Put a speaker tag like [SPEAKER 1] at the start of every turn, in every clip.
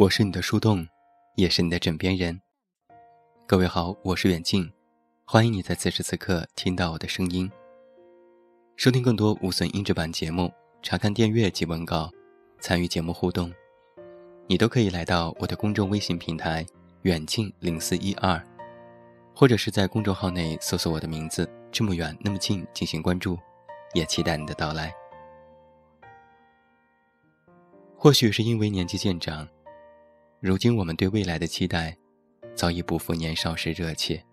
[SPEAKER 1] 我是你的树洞，也是你的枕边人。各位好，我是远近，欢迎你在此时此刻听到我的声音。收听更多无损音质版节目，查看电阅及文稿，参与节目互动，你都可以来到我的公众微信平台“远近零四一二”，或者是在公众号内搜索我的名字“这么远那么近”进行关注，也期待你的到来。或许是因为年纪渐长。如今我们对未来的期待，早已不复年少时热切，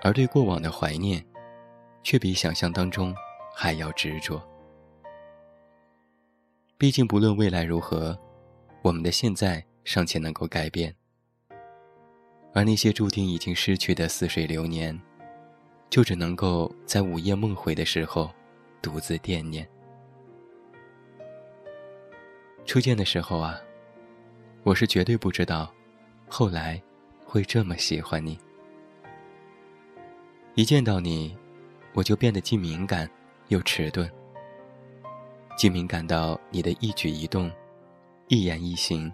[SPEAKER 1] 而对过往的怀念，却比想象当中还要执着。毕竟，不论未来如何，我们的现在尚且能够改变，而那些注定已经失去的似水流年，就只能够在午夜梦回的时候，独自惦念。初见的时候啊。我是绝对不知道，后来会这么喜欢你。一见到你，我就变得既敏感又迟钝，既敏感到你的一举一动、一言一行，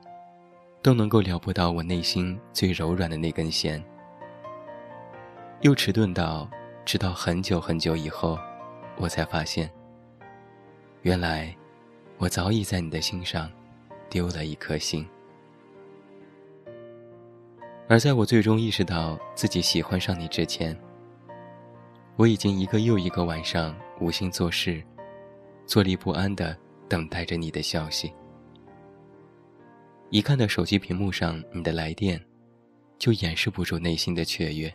[SPEAKER 1] 都能够撩拨到我内心最柔软的那根弦，又迟钝到直到很久很久以后，我才发现，原来我早已在你的心上丢了一颗心。而在我最终意识到自己喜欢上你之前，我已经一个又一个晚上无心做事，坐立不安的等待着你的消息。一看到手机屏幕上你的来电，就掩饰不住内心的雀跃。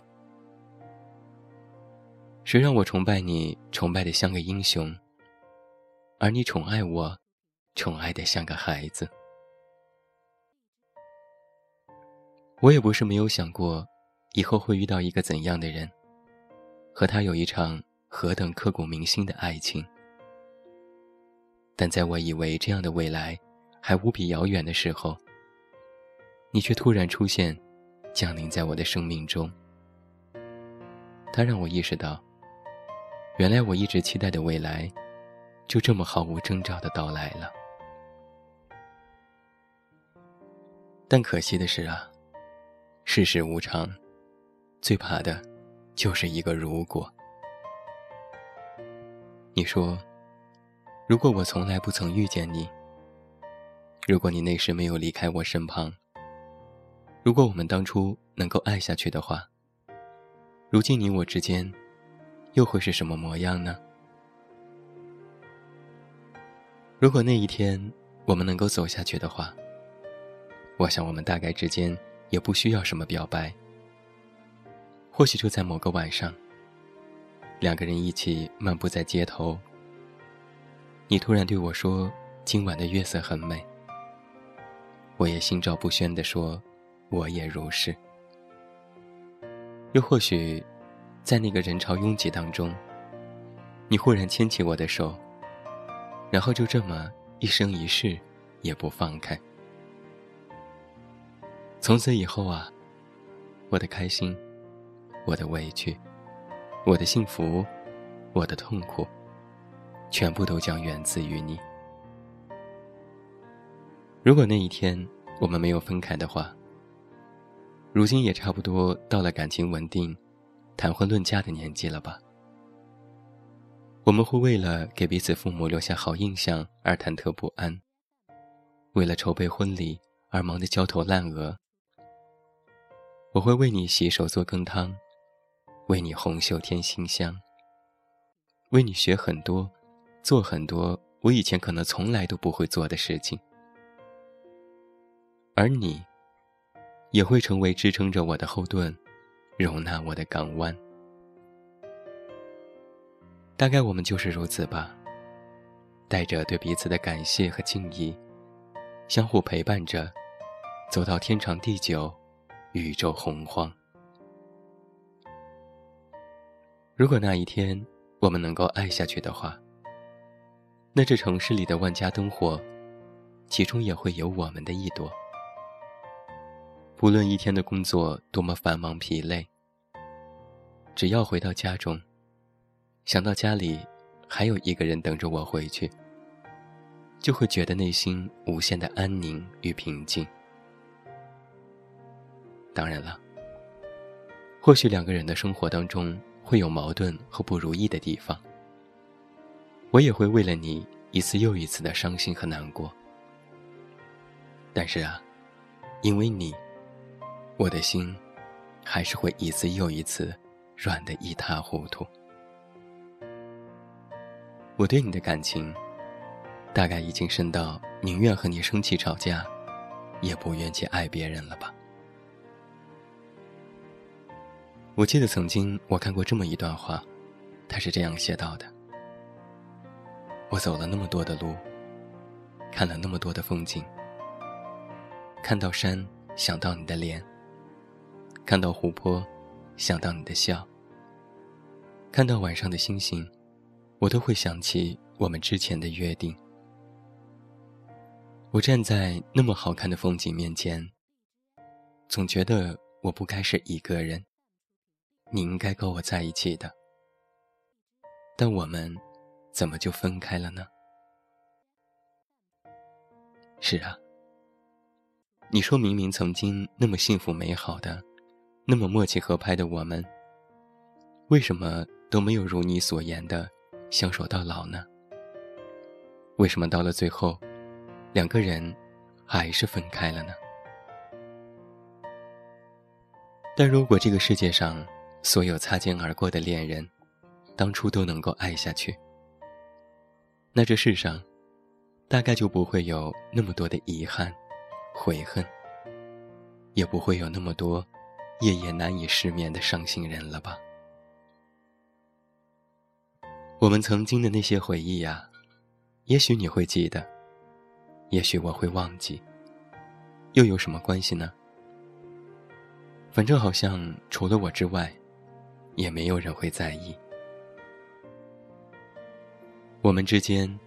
[SPEAKER 1] 谁让我崇拜你，崇拜的像个英雄，而你宠爱我，宠爱的像个孩子。我也不是没有想过，以后会遇到一个怎样的人，和他有一场何等刻骨铭心的爱情。但在我以为这样的未来还无比遥远的时候，你却突然出现，降临在我的生命中。它让我意识到，原来我一直期待的未来，就这么毫无征兆的到来了。但可惜的是啊。世事无常，最怕的，就是一个如果。你说，如果我从来不曾遇见你，如果你那时没有离开我身旁，如果我们当初能够爱下去的话，如今你我之间，又会是什么模样呢？如果那一天我们能够走下去的话，我想我们大概之间。也不需要什么表白。或许就在某个晚上，两个人一起漫步在街头，你突然对我说：“今晚的月色很美。”我也心照不宣地说：“我也如是。”又或许，在那个人潮拥挤当中，你忽然牵起我的手，然后就这么一生一世也不放开。从此以后啊，我的开心，我的委屈，我的幸福，我的痛苦，全部都将源自于你。如果那一天我们没有分开的话，如今也差不多到了感情稳定、谈婚论嫁的年纪了吧？我们会为了给彼此父母留下好印象而忐忑不安，为了筹备婚礼而忙得焦头烂额。我会为你洗手做羹汤，为你红袖添馨香，为你学很多，做很多我以前可能从来都不会做的事情，而你，也会成为支撑着我的后盾，容纳我的港湾。大概我们就是如此吧，带着对彼此的感谢和敬意，相互陪伴着，走到天长地久。宇宙洪荒。如果那一天我们能够爱下去的话，那这城市里的万家灯火，其中也会有我们的一朵。不论一天的工作多么繁忙疲累，只要回到家中，想到家里还有一个人等着我回去，就会觉得内心无限的安宁与平静。当然了，或许两个人的生活当中会有矛盾和不如意的地方，我也会为了你一次又一次的伤心和难过。但是啊，因为你，我的心还是会一次又一次软得一塌糊涂。我对你的感情。大概已经深到宁愿和你生气吵架，也不愿去爱别人了吧？我记得曾经我看过这么一段话，他是这样写到的：我走了那么多的路，看了那么多的风景，看到山想到你的脸，看到湖泊想到你的笑，看到晚上的星星，我都会想起我们之前的约定。我站在那么好看的风景面前，总觉得我不该是一个人，你应该跟我在一起的。但我们怎么就分开了呢？是啊，你说明明曾经那么幸福美好的，那么默契合拍的我们，为什么都没有如你所言的相守到老呢？为什么到了最后？两个人还是分开了呢。但如果这个世界上所有擦肩而过的恋人，当初都能够爱下去，那这世上大概就不会有那么多的遗憾、悔恨，也不会有那么多夜夜难以失眠的伤心人了吧？我们曾经的那些回忆呀，也许你会记得。也许我会忘记，又有什么关系呢？反正好像除了我之外，也没有人会在意。我们之间，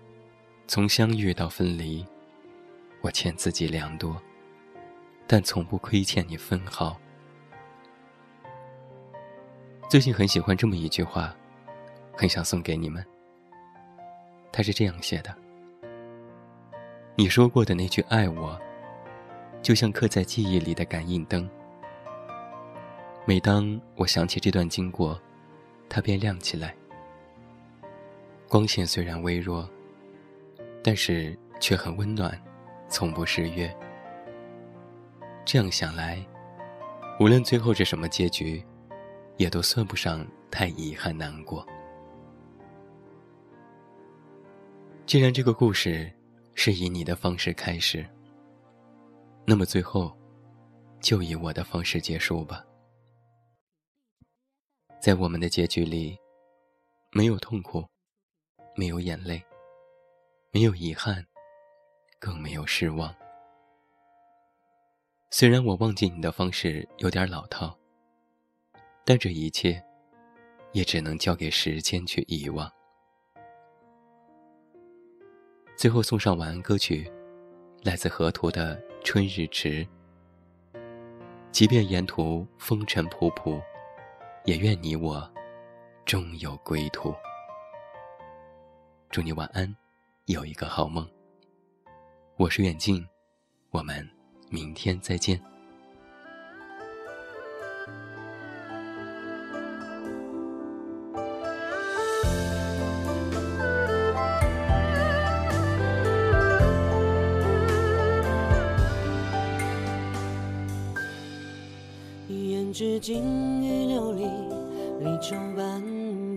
[SPEAKER 1] 从相遇到分离，我欠自己良多，但从不亏欠你分毫。最近很喜欢这么一句话，很想送给你们。他是这样写的。你说过的那句“爱我”，就像刻在记忆里的感应灯。每当我想起这段经过，它便亮起来。光线虽然微弱，但是却很温暖，从不失约。这样想来，无论最后是什么结局，也都算不上太遗憾难过。既然这个故事。是以你的方式开始，那么最后，就以我的方式结束吧。在我们的结局里，没有痛苦，没有眼泪，没有遗憾，更没有失望。虽然我忘记你的方式有点老套，但这一切，也只能交给时间去遗忘。最后送上晚安歌曲，来自河图的《春日迟》。即便沿途风尘仆仆，也愿你我终有归途。祝你晚安，有一个好梦。我是远近，我们明天再见。
[SPEAKER 2] 至金玉流离，离愁半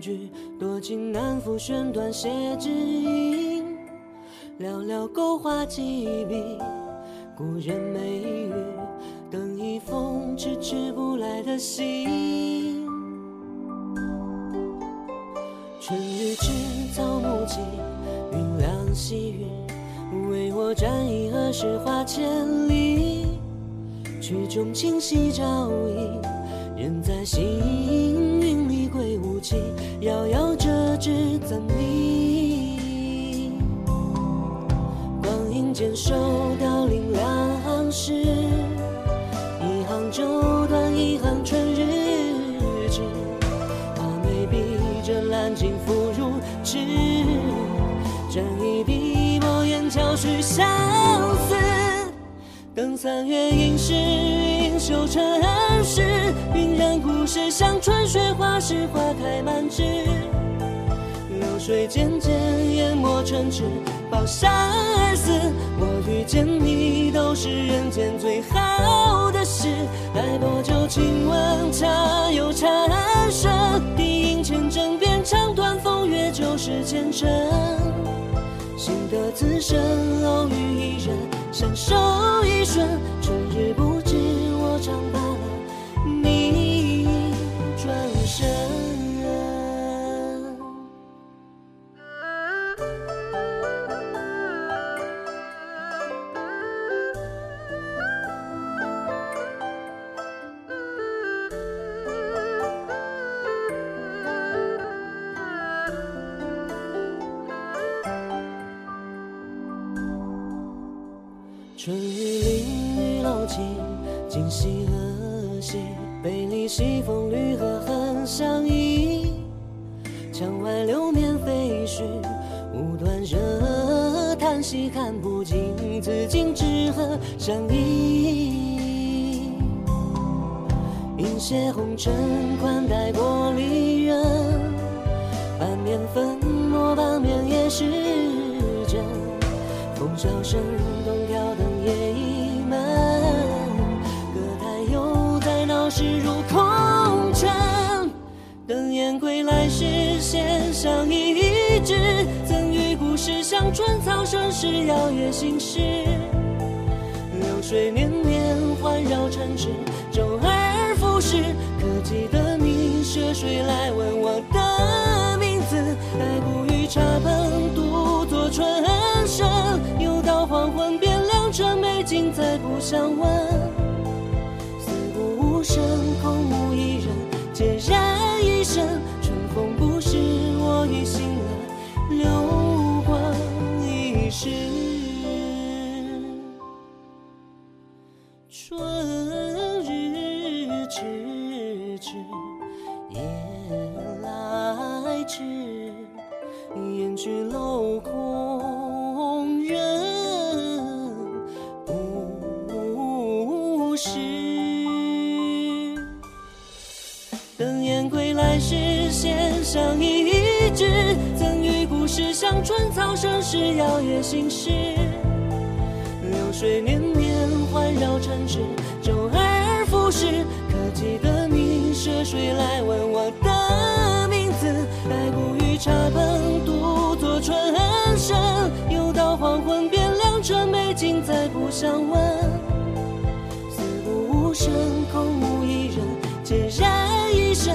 [SPEAKER 2] 句，多情难复弦断写知音。寥寥勾画几笔，故人眉宇，等一封迟迟不来的信。春日迟，草木青，云凉细雨，为我沾衣何时花千？曲中清溪照影，人在行云里归无期，遥遥折枝怎觅？光阴渐瘦，凋零两行诗一行舟断，一行春日志。画眉笔着兰径付如纸，沾一笔墨砚桥。许下。等三月应是云秀尘世，晕染故事像春雪花时花开满枝。流水渐渐淹没城池，抱沙而死。我遇见你都是人间最好的事。待薄酒亲吻茶又缠身，低吟千枕边唱断风月旧事前尘。幸得此生偶遇一人，相守一瞬，春日不春雨淋雨楼尽，今夕何夕？杯里西风绿荷痕相依。墙外流年飞絮，无端惹叹息，看不尽紫荆之何相依。饮血红尘，款待过离人，半面粉墨，半面也是真。风萧声动，视线相依一直，赠予故事像春草盛世，摇曳心事。流水绵绵，环绕城池，周而春日迟迟，夜来迟，燕去楼空人不识。等燕归来时，弦上一纸，赠予故事像春草盛世，摇曳心事。流水绵绵，绕城池周而复始，可记得你涉水来问我的名字？白骨玉茶本独坐春深，又到黄昏便良辰美景，再不相问。四顾无声，空无一人，孑然一身。